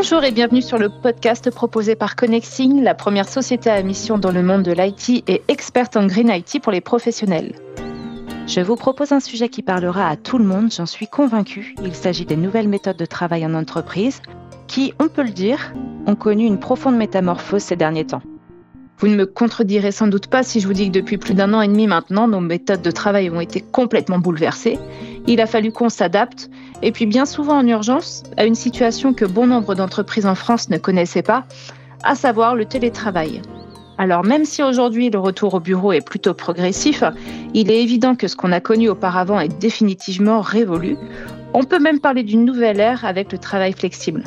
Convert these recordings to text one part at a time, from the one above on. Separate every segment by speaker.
Speaker 1: Bonjour et bienvenue sur le podcast proposé par Connexing, la première société à mission dans le monde de l'IT et experte en Green IT pour les professionnels. Je vous propose un sujet qui parlera à tout le monde, j'en suis convaincue. Il s'agit des nouvelles méthodes de travail en entreprise qui, on peut le dire, ont connu une profonde métamorphose ces derniers temps. Vous ne me contredirez sans doute pas si je vous dis que depuis plus d'un an et demi maintenant, nos méthodes de travail ont été complètement bouleversées. Il a fallu qu'on s'adapte, et puis bien souvent en urgence, à une situation que bon nombre d'entreprises en France ne connaissaient pas, à savoir le télétravail. Alors même si aujourd'hui le retour au bureau est plutôt progressif, il est évident que ce qu'on a connu auparavant est définitivement révolu. On peut même parler d'une nouvelle ère avec le travail flexible.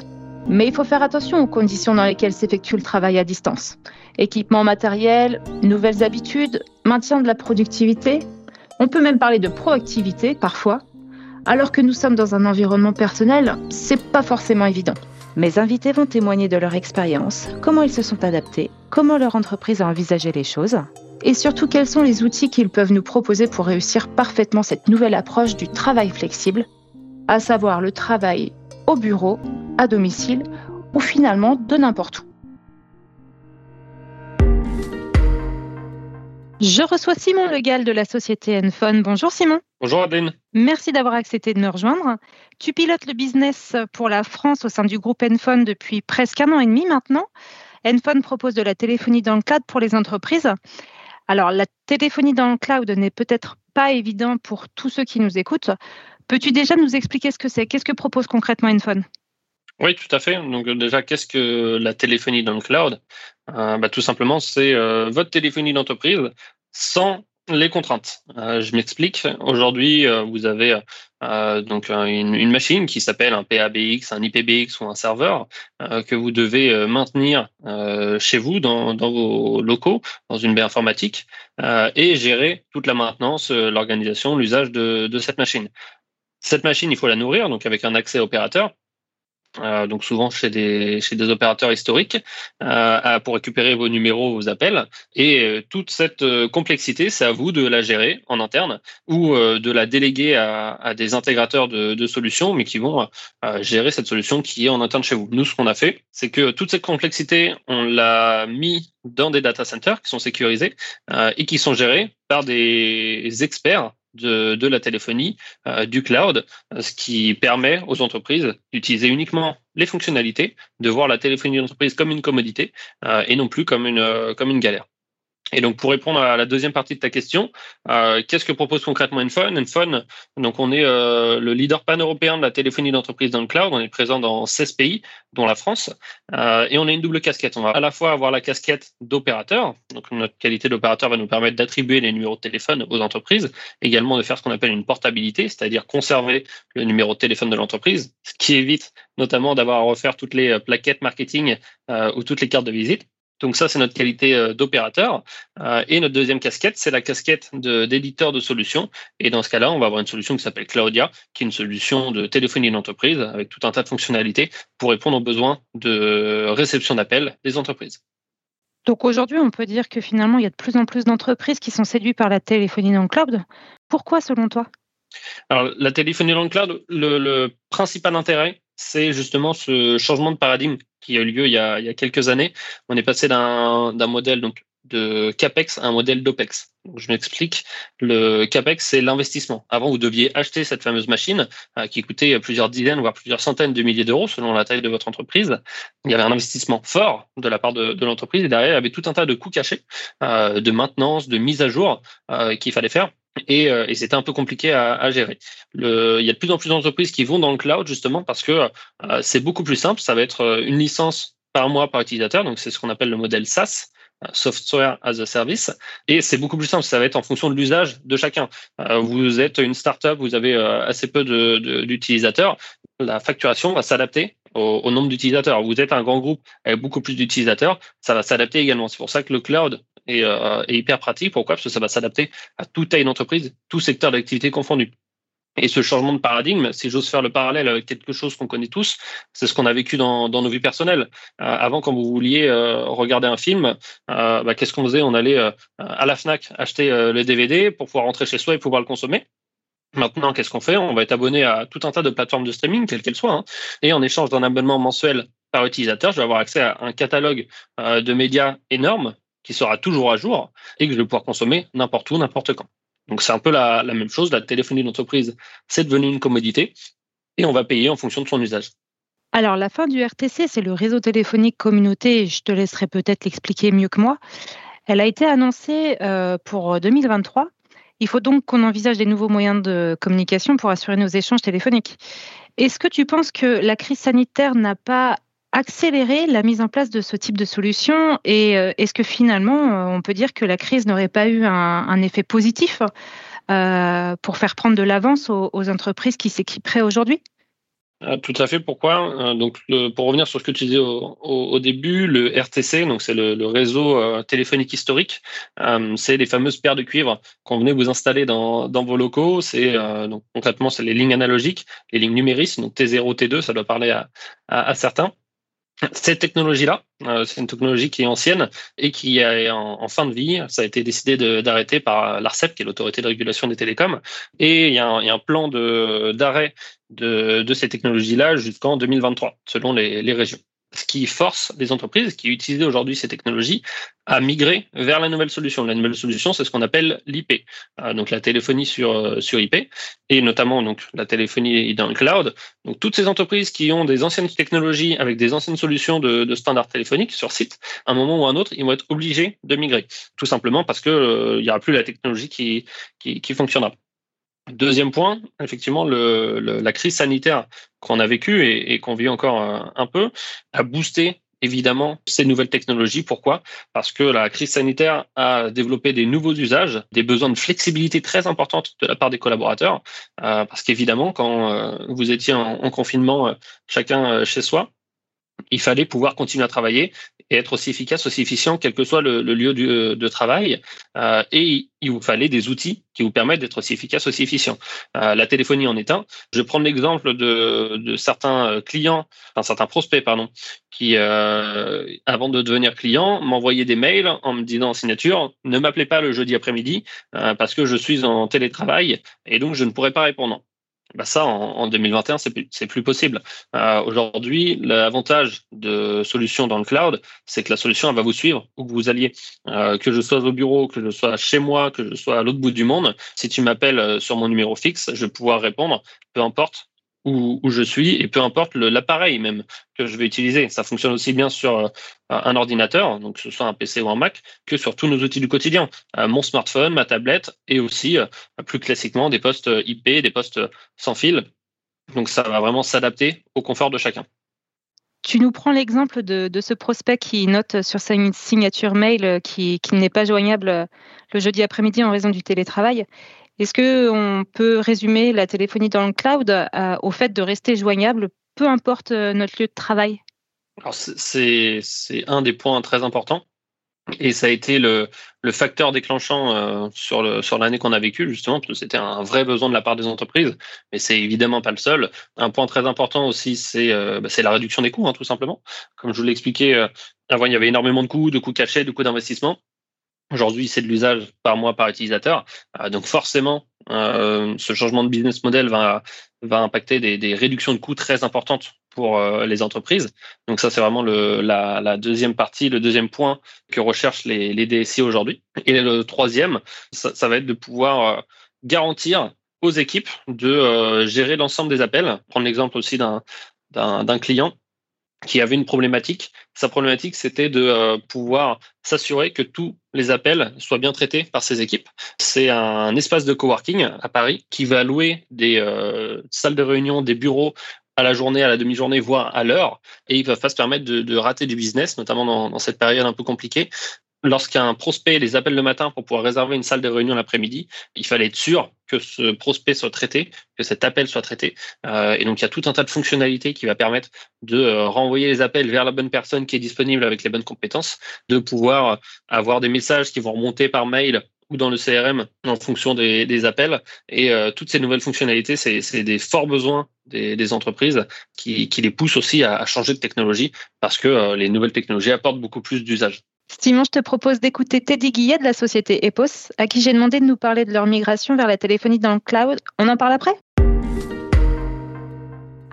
Speaker 1: Mais il faut faire attention aux conditions dans lesquelles s'effectue le travail à distance. Équipement matériel, nouvelles habitudes, maintien de la productivité. On peut même parler de proactivité parfois. Alors que nous sommes dans un environnement personnel, c'est pas forcément évident. Mes invités vont témoigner de leur expérience, comment ils se sont adaptés, comment leur entreprise a envisagé les choses, et surtout quels sont les outils qu'ils peuvent nous proposer pour réussir parfaitement cette nouvelle approche du travail flexible, à savoir le travail au bureau, à domicile ou finalement de n'importe où. Je reçois Simon Legal de la société Enfone. Bonjour Simon.
Speaker 2: Bonjour Adeline.
Speaker 1: Merci d'avoir accepté de me rejoindre. Tu pilotes le business pour la France au sein du groupe Enfone depuis presque un an et demi maintenant. Enfone propose de la téléphonie dans le cloud pour les entreprises. Alors la téléphonie dans le cloud n'est peut-être pas évident pour tous ceux qui nous écoutent. Peux-tu déjà nous expliquer ce que c'est? Qu'est-ce que propose concrètement Enfone
Speaker 2: oui, tout à fait. Donc déjà, qu'est-ce que la téléphonie dans le cloud? Bah, Tout simplement, c'est euh, votre téléphonie d'entreprise sans les contraintes. Euh, je m'explique. Aujourd'hui, vous avez donc une, machine qui s'appelle un PABX, un IPBX ou un serveur que vous devez maintenir chez vous dans, vos locaux, dans une baie informatique, et gérer toute la maintenance, l'organisation, l'usage de, de cette machine. Cette machine, il faut la nourrir, donc avec un accès opérateur. Euh, donc souvent chez des chez des opérateurs historiques euh, pour récupérer vos numéros, vos appels et euh, toute cette euh, complexité, c'est à vous de la gérer en interne ou de la déléguer à, à des intégrateurs de, de, solutions, mais qui vont gérer cette solution qui est en interne chez vous. Nous, ce qu'on a fait, c'est que toute cette complexité, on l'a mis dans des data centers qui sont sécurisés et qui sont gérés par des experts de, la téléphonie, euh, du cloud, euh, ce qui permet aux entreprises d'utiliser uniquement les fonctionnalités, de voir la téléphonie d'entreprise comme une commodité euh, et non plus comme une, comme une galère. Et donc pour répondre à la deuxième partie de ta question, euh, qu'est-ce que propose concrètement Enfone Enfone, donc on est euh, le leader pan-européen de la téléphonie d'entreprise dans le cloud. On est présent dans 16 pays, dont la France, euh, et on a une double casquette. On va à la fois avoir la casquette d'opérateur, donc notre qualité d'opérateur va nous permettre d'attribuer les numéros de téléphone aux entreprises, également de faire ce qu'on appelle une portabilité, c'est-à-dire conserver le numéro de téléphone de l'entreprise, ce qui évite notamment d'avoir à refaire toutes les plaquettes marketing ou toutes les cartes de visite. Donc ça, c'est notre qualité euh, d'opérateur. Euh, et notre deuxième casquette, c'est la casquette d'éditeur de, solutions. Et dans ce cas-là, on va avoir une solution qui s'appelle Claudia, qui est une solution de téléphonie d'entreprise avec tout un tas de fonctionnalités pour répondre aux besoins de réception d'appels des entreprises.
Speaker 1: Donc aujourd'hui, on peut dire que finalement, il y a de plus en plus d'entreprises qui sont séduites par la téléphonie dans le cloud. Pourquoi selon toi?
Speaker 2: Alors la téléphonie dans le cloud, le principal intérêt, c'est justement ce changement de paradigme qui a eu lieu il y a, quelques années. On est passé d'un modèle donc de CAPEX à un modèle d'OPEX. Je m'explique. Le CAPEX, c'est l'investissement. Avant, vous deviez acheter cette fameuse machine euh, qui coûtait plusieurs dizaines, voire plusieurs centaines de milliers d'euros selon la taille de votre entreprise. Il y avait un investissement fort de la part de, de l'entreprise et derrière, il y avait tout un tas de coûts cachés, euh, de maintenance, de mise à jour euh, qu'il fallait faire et, euh, et c'était un peu compliqué à, à, gérer. Le, il y a de plus en plus d'entreprises qui vont dans le cloud justement parce que euh, c'est beaucoup plus simple. Ça va être euh, une licence par mois par utilisateur, donc c'est ce qu'on appelle le modèle SaaS. Software as a Service, et c'est beaucoup plus simple. Ça va être en fonction de l'usage de chacun. vous êtes une startup, vous avez assez peu d'utilisateurs, de, la facturation va s'adapter au, au, nombre d'utilisateurs. Vous êtes un grand groupe avec beaucoup plus d'utilisateurs, ça va s'adapter également. C'est pour ça que le cloud euh, et, hyper pratique. Pourquoi? Parce que ça va s'adapter à toute taille d'entreprise, tout secteur d'activité confondu. Et ce changement de paradigme, si j'ose faire le parallèle avec quelque chose qu'on connaît tous, c'est ce qu'on a vécu dans, nos vies personnelles. Euh, avant, quand vous vouliez euh, regarder un film, bah, qu'est-ce qu'on faisait? On allait à la FNAC acheter le DVD pour pouvoir rentrer chez soi et pouvoir le consommer. Maintenant, qu'est-ce qu'on fait? On va être abonné à tout un tas de plateformes de streaming, quelles qu'elles soient, hein, et en échange d'un abonnement mensuel par utilisateur, je vais avoir accès à un catalogue de médias énorme qui sera toujours à jour et que je vais pouvoir consommer n'importe où, n'importe quand. Donc c'est un peu la, même chose. La téléphonie d'entreprise, c'est devenu une commodité et on va payer en fonction de son usage.
Speaker 1: Alors la fin du RTC, c'est le réseau téléphonique communauté. Je te laisserai peut-être l'expliquer mieux que moi. Elle a été annoncée euh, pour 2023. Il faut donc qu'on envisage des nouveaux moyens de communication pour assurer nos échanges téléphoniques. Est-ce que tu penses que la crise sanitaire n'a pas accélérer la mise en place de ce type de solution Et euh, est-ce que finalement, euh, on peut dire que la crise n'aurait pas eu un, effet positif euh, pour faire prendre de l'avance aux, entreprises qui s'équiperaient aujourd'hui?
Speaker 2: Tout à fait. Pourquoi? Donc, pour revenir sur ce que tu disais au, début, le RTC, donc c'est le, réseau téléphonique historique, c'est les fameuses paires de cuivre qu'on venait vous installer dans, vos locaux. C'est donc concrètement c'est les lignes analogiques, les lignes numériques, donc T0, T2, ça doit parler à certains. Cette technologie-là, euh, c'est une technologie qui est ancienne et qui est en, fin de vie. Ça a été décidé d'arrêter par l'ARCEP, qui est l'autorité de régulation des télécoms. Et il y a un, plan d'arrêt de, de, ces technologies-là jusqu'en 2023, selon les régions ce qui force les entreprises qui utilisent aujourd'hui ces technologies à migrer vers la nouvelle solution. La nouvelle solution, c'est ce qu'on appelle l'IP, euh, donc la téléphonie sur euh, sur IP, et notamment donc la téléphonie dans le cloud. Donc toutes ces entreprises qui ont des anciennes technologies avec des anciennes solutions de, de standards téléphoniques sur site, à un moment ou à un autre, ils vont être obligés de migrer, tout simplement parce que euh, il y aura plus la technologie qui qui, qui fonctionnera. Deuxième point, effectivement, la crise sanitaire qu'on a vécue et, qu'on vit encore un, peu a boosté évidemment ces nouvelles technologies. Pourquoi? Parce que la crise sanitaire a développé des nouveaux usages, des besoins de flexibilité très importantes de la part des collaborateurs. Euh, parce qu'évidemment, quand euh, vous étiez en, confinement, euh, chacun chez soi, il fallait pouvoir continuer à travailler et être aussi efficace, aussi efficient, quel que soit le, lieu euh, de travail. Euh, et il vous fallait des outils qui vous permettent d'être aussi efficace, aussi efficient. Euh, la téléphonie en est un. Je prends l'exemple de, certains clients, enfin certains prospects, pardon, qui, avant de devenir client, m'envoyaient des mails en me disant en signature, ne m'appelez pas le jeudi après-midi parce que je suis en télétravail et donc je ne pourrai pas répondre bah ça, en, 2021, c'est plus, plus possible. Euh, Aujourd'hui, l'avantage de solutions dans le cloud, c'est que la solution elle va vous suivre où vous alliez. Euh, que je sois au bureau, que je sois chez moi, que je sois à l'autre bout du monde, si tu m'appelles euh, sur mon numéro fixe, je vais pouvoir répondre, peu importe où, je suis et peu importe l'appareil même que je vais utiliser. Ça fonctionne aussi bien sur euh, un ordinateur, donc que ce soit un PC ou un Mac, que sur tous nos outils du quotidien. Euh, mon smartphone, ma tablette et aussi euh, plus classiquement des postes IP, des postes sans fil. Donc ça va vraiment s'adapter au confort de chacun.
Speaker 1: Tu nous prends l'exemple de, ce prospect qui note sur sa signature mail qui n'est pas joignable le jeudi après-midi en raison du télétravail. Est-ce qu'on peut résumer la téléphonie dans le cloud euh, au fait de rester joignable, peu importe euh, notre lieu de travail?
Speaker 2: C'est, un des points très importants. Et ça a été le, facteur déclenchant euh, sur, l'année qu'on a vécue, justement, parce que c'était un vrai besoin de la part des entreprises, mais c'est évidemment pas le seul. Un point très important aussi, c'est bah, la réduction des coûts, hein, tout simplement. Comme je vous l'ai expliqué, avant, il y avait énormément de coûts, de coûts cachés, de coûts d'investissement. Aujourd'hui, c'est de l'usage par mois par utilisateur. Euh, donc forcément, euh, ce changement de business model va, va impacter des, des réductions de coûts très importantes pour euh, les entreprises. Donc ça, c'est vraiment le, la, la, deuxième partie, le deuxième point que recherchent les, les DSI aujourd'hui. Et le troisième, ça, ça, va être de pouvoir garantir aux équipes de gérer l'ensemble des appels. Prendre l'exemple aussi d'un d'un client qui avait une problématique. Sa problématique, c'était de euh, pouvoir s'assurer que tous les appels soient bien traités par ses équipes. C'est un espace de coworking à Paris qui va louer des euh, salles de réunion, des bureaux à la journée, à la demi-journée, voire à l'heure. Et il va pas se permettre de, rater du business, notamment dans cette période un peu compliquée, lorsqu'un prospect les appelle le matin pour pouvoir réserver une salle de réunion l'après-midi, il fallait être sûr que ce prospect soit traité, que cet appel soit traité. Euh, et donc, il y a tout un tas de fonctionnalités qui va permettre de euh, renvoyer les appels vers la bonne personne qui est disponible avec les bonnes compétences, de pouvoir avoir des messages qui vont remonter par mail ou dans le CRM en fonction des, appels. Et euh, toutes ces nouvelles fonctionnalités, c'est des forts besoins des, entreprises qui, les poussent aussi à, changer de technologie parce que les nouvelles technologies apportent beaucoup plus d'usage.
Speaker 1: Simon, je te propose d'écouter Teddy Guillet de la société EPOS, à qui j'ai demandé de nous parler de leur migration vers la téléphonie dans le cloud. On en parle après?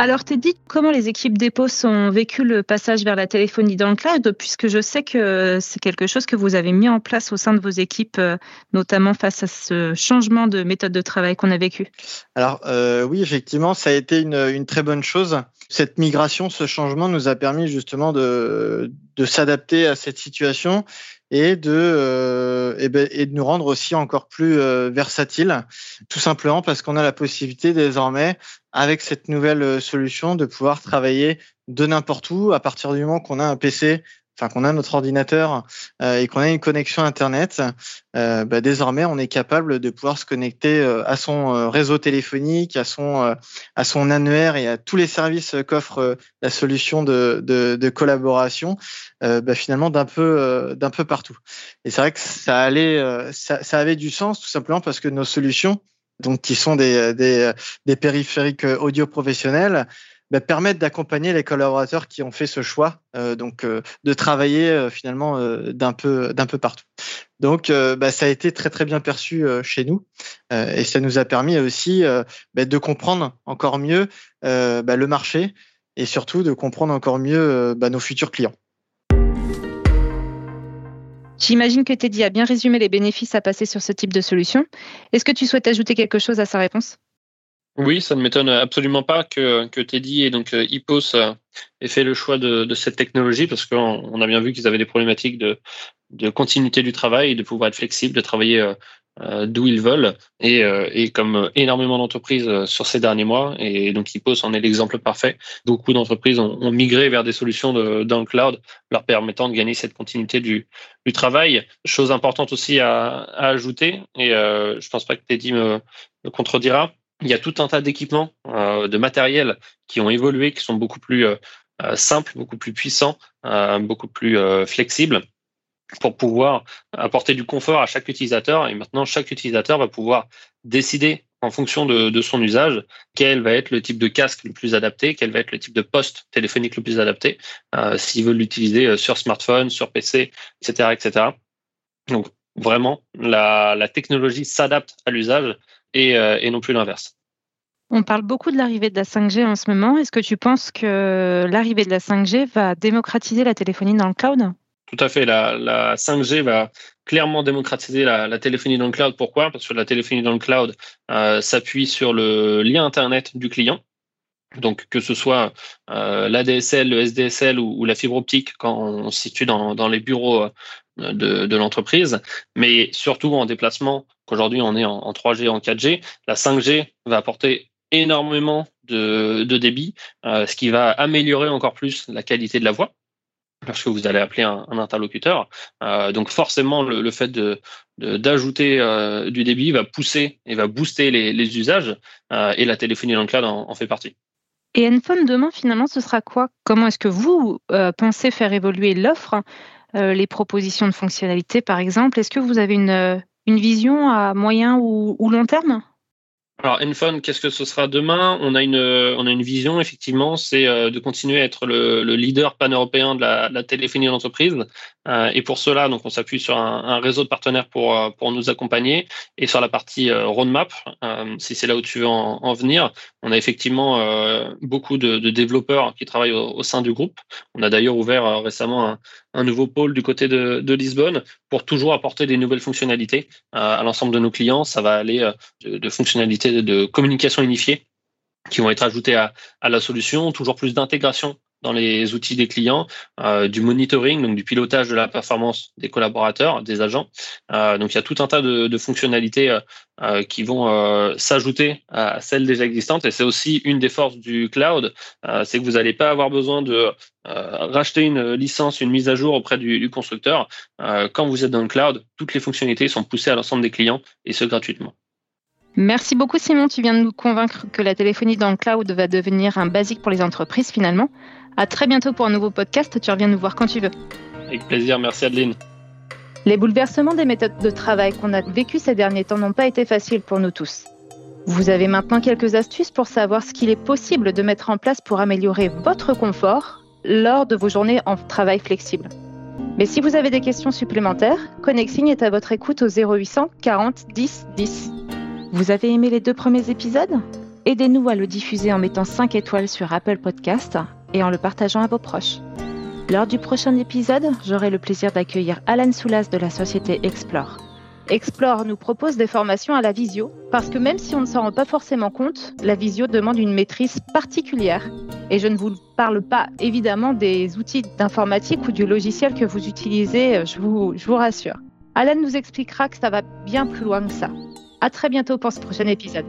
Speaker 1: Alors, Teddy, comment les équipes d'EPOS ont vécu le passage vers la téléphonie dans le cloud, puisque je sais que c'est quelque chose que vous avez mis en place au sein de vos équipes, euh, notamment face à ce changement de méthode de travail qu'on a vécu?
Speaker 3: Alors, euh, oui, effectivement, ça a été une, très bonne chose. Cette migration, ce changement nous a permis justement de s'adapter à cette situation et de, euh, ben, et, de nous rendre aussi encore plus euh, versatiles, tout simplement parce qu'on a la possibilité désormais, avec cette nouvelle euh, solution, de pouvoir travailler de n'importe où à partir du moment qu'on a un PC enfin qu'on a notre ordinateur euh, et qu'on a une connexion internet, euh, bah, désormais on est capable de pouvoir se connecter euh, à son euh, réseau téléphonique, à son euh, à son annuaire et à tous les services qu'offre la solution de, de, de collaboration, bah, finalement d'un peu d'un peu partout. Et c'est vrai que ça allait, ça, ça avait du sens tout simplement parce que nos solutions, donc qui sont des, des, des périphériques audio professionnels, bah, permettre d'accompagner les collaborateurs qui ont fait ce choix, euh, donc euh, de travailler euh, finalement d'un peu d'un peu partout. Donc bah, ça a été très très bien perçu chez nous et ça nous a permis aussi bah, de comprendre encore mieux le marché et surtout de comprendre encore mieux nos futurs clients.
Speaker 1: J'imagine que Teddy a bien résumé les bénéfices à passer sur ce type de solution. Est-ce que tu souhaites ajouter quelque chose à sa réponse?
Speaker 2: Oui, ça ne m'étonne absolument pas que, que Teddy et donc Hippos euh, aient fait le choix de, de cette technologie parce qu'on a bien vu qu'ils avaient des problématiques de, de continuité du travail, de pouvoir être flexible, de travailler euh, euh, d'où ils veulent et, et comme énormément d'entreprises sur ces derniers mois et donc Hippos en est l'exemple parfait. Beaucoup d'entreprises ont, ont, migré vers des solutions de, dans le cloud leur permettant de gagner cette continuité du, du travail. Chose importante aussi à, à ajouter et je pense pas que Teddy me, me contredira il y a tout un tas d'équipements, euh, de matériel qui ont évolué, qui sont beaucoup plus euh, euh, simples, beaucoup plus puissants, beaucoup plus flexibles pour pouvoir apporter du confort à chaque utilisateur. Et maintenant, chaque utilisateur va pouvoir décider en fonction de, de, son usage quel va être le type de casque le plus adapté, quel va être le type de poste téléphonique le plus adapté, euh, s'il veut l'utiliser sur smartphone, sur PC, etc., etc. Donc vraiment, la, la technologie s'adapte à l'usage et, euh, et non plus l'inverse.
Speaker 1: On parle beaucoup de l'arrivée de la 5G en ce moment. Est-ce que tu penses que l'arrivée de la 5G va démocratiser la téléphonie dans le cloud?
Speaker 2: Tout à fait. La, la 5G va clairement démocratiser la, la, téléphonie dans le cloud. Pourquoi? Parce que la téléphonie dans le cloud euh, s'appuie sur le lien Internet du client. Donc que ce soit euh, l'ADSL, le SDSL ou, ou, la fibre optique quand on se situe dans, dans les bureaux de, l'entreprise, mais surtout en déplacement, qu'aujourd'hui on est en, en 3G, en 4G, la 5G va apporter énormément de, de débit, euh, ce qui va améliorer encore plus la qualité de la voix parce que vous allez appeler un, interlocuteur. Euh, donc forcément, le, le fait de, d'ajouter euh, du débit va pousser et va booster les, les usages et la téléphonie dans le en, fait partie.
Speaker 1: Et Enphone demain, finalement, ce sera quoi? Comment est-ce que vous euh, pensez faire évoluer l'offre, euh, les propositions de fonctionnalités, par exemple? Est-ce que vous avez une, une vision à moyen ou long terme?
Speaker 2: Alors, Enfone, qu'est-ce que ce sera demain? On a une, on a une vision, effectivement, c'est euh, de continuer à être le, le leader pan-européen de la, la téléphonie d'entreprise. Euh, et pour cela, donc, on s'appuie sur un, un, réseau de partenaires pour, euh, pour nous accompagner. Et sur la partie roadmap, si c'est là où tu veux en, en venir, on a effectivement beaucoup de, de, développeurs qui travaillent au, au, sein du groupe. On a d'ailleurs ouvert récemment un, un, nouveau pôle du côté de, Lisbonne pour toujours apporter des nouvelles fonctionnalités à l'ensemble de nos clients. Ça va aller de, de fonctionnalités de communication unifiée qui vont être ajoutées à la solution, toujours plus d'intégration dans les outils des clients, euh, du monitoring, donc du pilotage de la performance des collaborateurs, des agents. Euh, donc il y a tout un tas de, fonctionnalités euh, qui vont s'ajouter à celles déjà existantes. Et c'est aussi une des forces du cloud, c'est que vous n'allez pas avoir besoin de racheter une licence, une mise à jour auprès du constructeur. quand vous êtes dans le cloud, toutes les fonctionnalités sont poussées à l'ensemble des clients et ce gratuitement.
Speaker 1: Merci beaucoup Simon, tu viens de nous convaincre que la téléphonie dans le cloud va devenir un basique pour les entreprises finalement. À très bientôt pour un nouveau podcast, tu reviens nous voir quand tu veux.
Speaker 2: Avec plaisir, merci Adeline.
Speaker 1: Les bouleversements des méthodes de travail qu'on a vécu ces derniers temps n'ont pas été faciles pour nous tous. Vous avez maintenant quelques astuces pour savoir ce qu'il est possible de mettre en place pour améliorer votre confort lors de vos journées en travail flexible. Mais si vous avez des questions supplémentaires, Connexing est à votre écoute au 0800 40 10 10. Vous avez aimé les deux premiers épisodes? Aidez-nous à le diffuser en mettant 5 étoiles sur Apple Podcast et en le partageant à vos proches. Lors du prochain épisode, j'aurai le plaisir d'accueillir Alan Soulas de la société Explore. Explore nous propose des formations à la visio parce que même si on ne s'en rend pas forcément compte, la visio demande une maîtrise particulière. Et je ne vous parle pas évidemment des outils d'informatique ou du logiciel que vous utilisez, je vous, je vous rassure. Alan nous expliquera que ça va bien plus loin que ça. À très bientôt pour ce prochain épisode.